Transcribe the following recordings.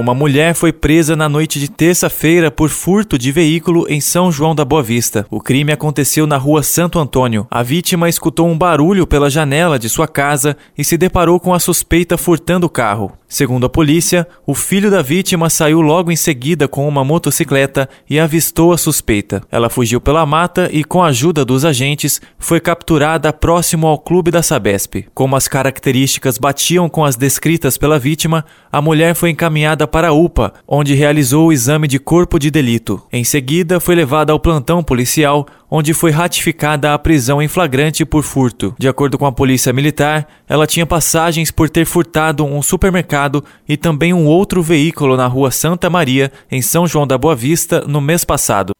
Uma mulher foi presa na noite de terça-feira por furto de veículo em São João da Boa Vista. O crime aconteceu na rua Santo Antônio. A vítima escutou um barulho pela janela de sua casa e se deparou com a suspeita furtando o carro. Segundo a polícia, o filho da vítima saiu logo em seguida com uma motocicleta e avistou a suspeita. Ela fugiu pela mata e, com a ajuda dos agentes, foi capturada próximo ao clube da Sabesp. Como as características batiam com as descritas pela vítima, a mulher foi encaminhada para a UPA, onde realizou o exame de corpo de delito. Em seguida, foi levada ao plantão policial, onde foi ratificada a prisão em flagrante por furto. De acordo com a polícia militar, ela tinha passagens por ter furtado um supermercado e também um outro veículo na rua Santa Maria, em São João da Boa Vista, no mês passado.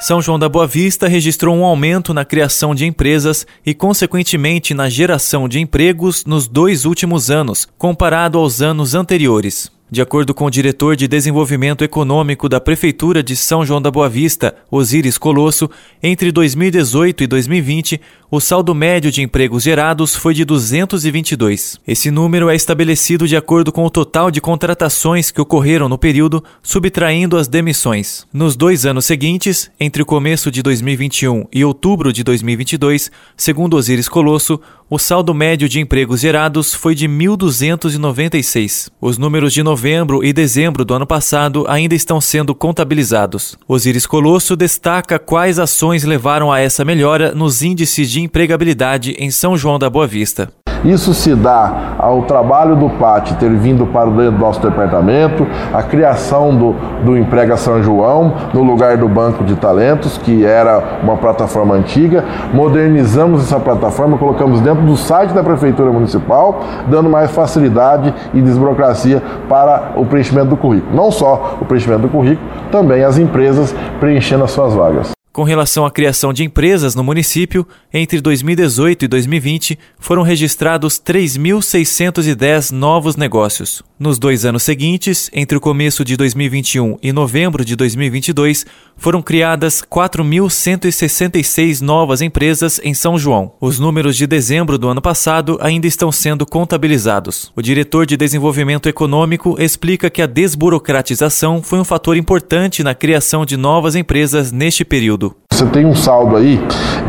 São João da Boa Vista registrou um aumento na criação de empresas e, consequentemente, na geração de empregos nos dois últimos anos, comparado aos anos anteriores. De acordo com o diretor de Desenvolvimento Econômico da Prefeitura de São João da Boa Vista, Osíris Colosso, entre 2018 e 2020, o saldo médio de empregos gerados foi de 222. Esse número é estabelecido de acordo com o total de contratações que ocorreram no período, subtraindo as demissões. Nos dois anos seguintes, entre o começo de 2021 e outubro de 2022, segundo Osíris Colosso, o saldo médio de empregos gerados foi de 1.296. Os números de novembro e dezembro do ano passado ainda estão sendo contabilizados. Osíris Colosso destaca quais ações levaram a essa melhora nos índices de empregabilidade em São João da Boa Vista. Isso se dá ao trabalho do PAT ter vindo para o nosso departamento, a criação do, do Emprega São João no lugar do Banco de Talentos, que era uma plataforma antiga. Modernizamos essa plataforma, colocamos dentro do site da Prefeitura Municipal, dando mais facilidade e desburocracia para o preenchimento do currículo. Não só o preenchimento do currículo, também as empresas preenchendo as suas vagas. Com relação à criação de empresas no município, entre 2018 e 2020 foram registrados 3.610 novos negócios. Nos dois anos seguintes, entre o começo de 2021 e novembro de 2022, foram criadas 4.166 novas empresas em São João. Os números de dezembro do ano passado ainda estão sendo contabilizados. O diretor de Desenvolvimento Econômico explica que a desburocratização foi um fator importante na criação de novas empresas neste período. Você tem um saldo aí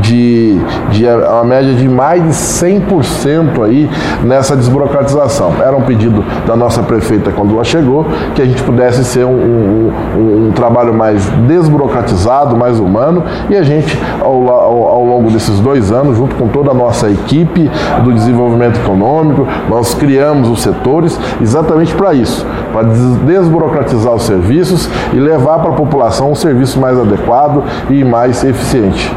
de, de uma média de mais de 100% aí nessa desburocratização. Era um pedido da nossa prefeita quando ela chegou, que a gente pudesse ser um, um, um, um trabalho mais desburocratizado, mais humano, e a gente, ao, ao, ao, longo desses dois anos, junto com toda a nossa equipe do desenvolvimento econômico, nós criamos os setores exatamente para isso, para desburocratizar os serviços e levar para a população um serviço mais adequado e eficiente.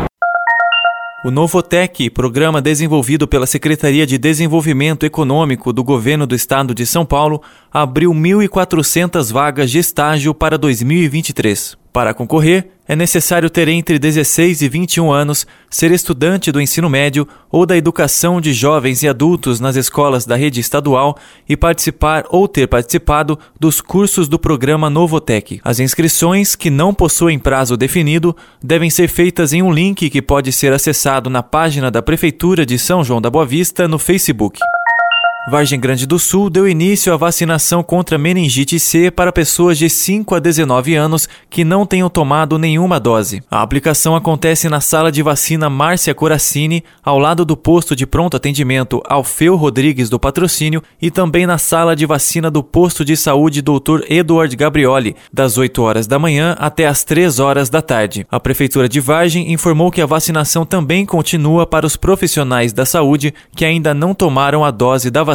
O Novotec, programa desenvolvido pela Secretaria de Desenvolvimento Econômico do Governo do Estado de São Paulo, abriu 1.400 vagas de estágio para 2023. Para concorrer, é necessário ter entre 16 e 21 anos, ser estudante do ensino médio ou da educação de jovens e adultos nas escolas da rede estadual e participar ou ter participado dos cursos do programa Novotec. As inscrições, que não possuem prazo definido, devem ser feitas em um link que pode ser acessado na página da Prefeitura de São João da Boa Vista no Facebook. Vargem Grande do Sul deu início à vacinação contra meningite C para pessoas de 5 a 19 anos que não tenham tomado nenhuma dose. A aplicação acontece na sala de vacina Márcia Coracini, ao lado do posto de pronto atendimento Alfeu Rodrigues do Patrocínio e também na sala de vacina do posto de saúde Dr. Eduard Gabrioli, das 8 horas da manhã até as 3 horas da tarde. A Prefeitura de Vargem informou que a vacinação também continua para os profissionais da saúde que ainda não tomaram a dose da vacina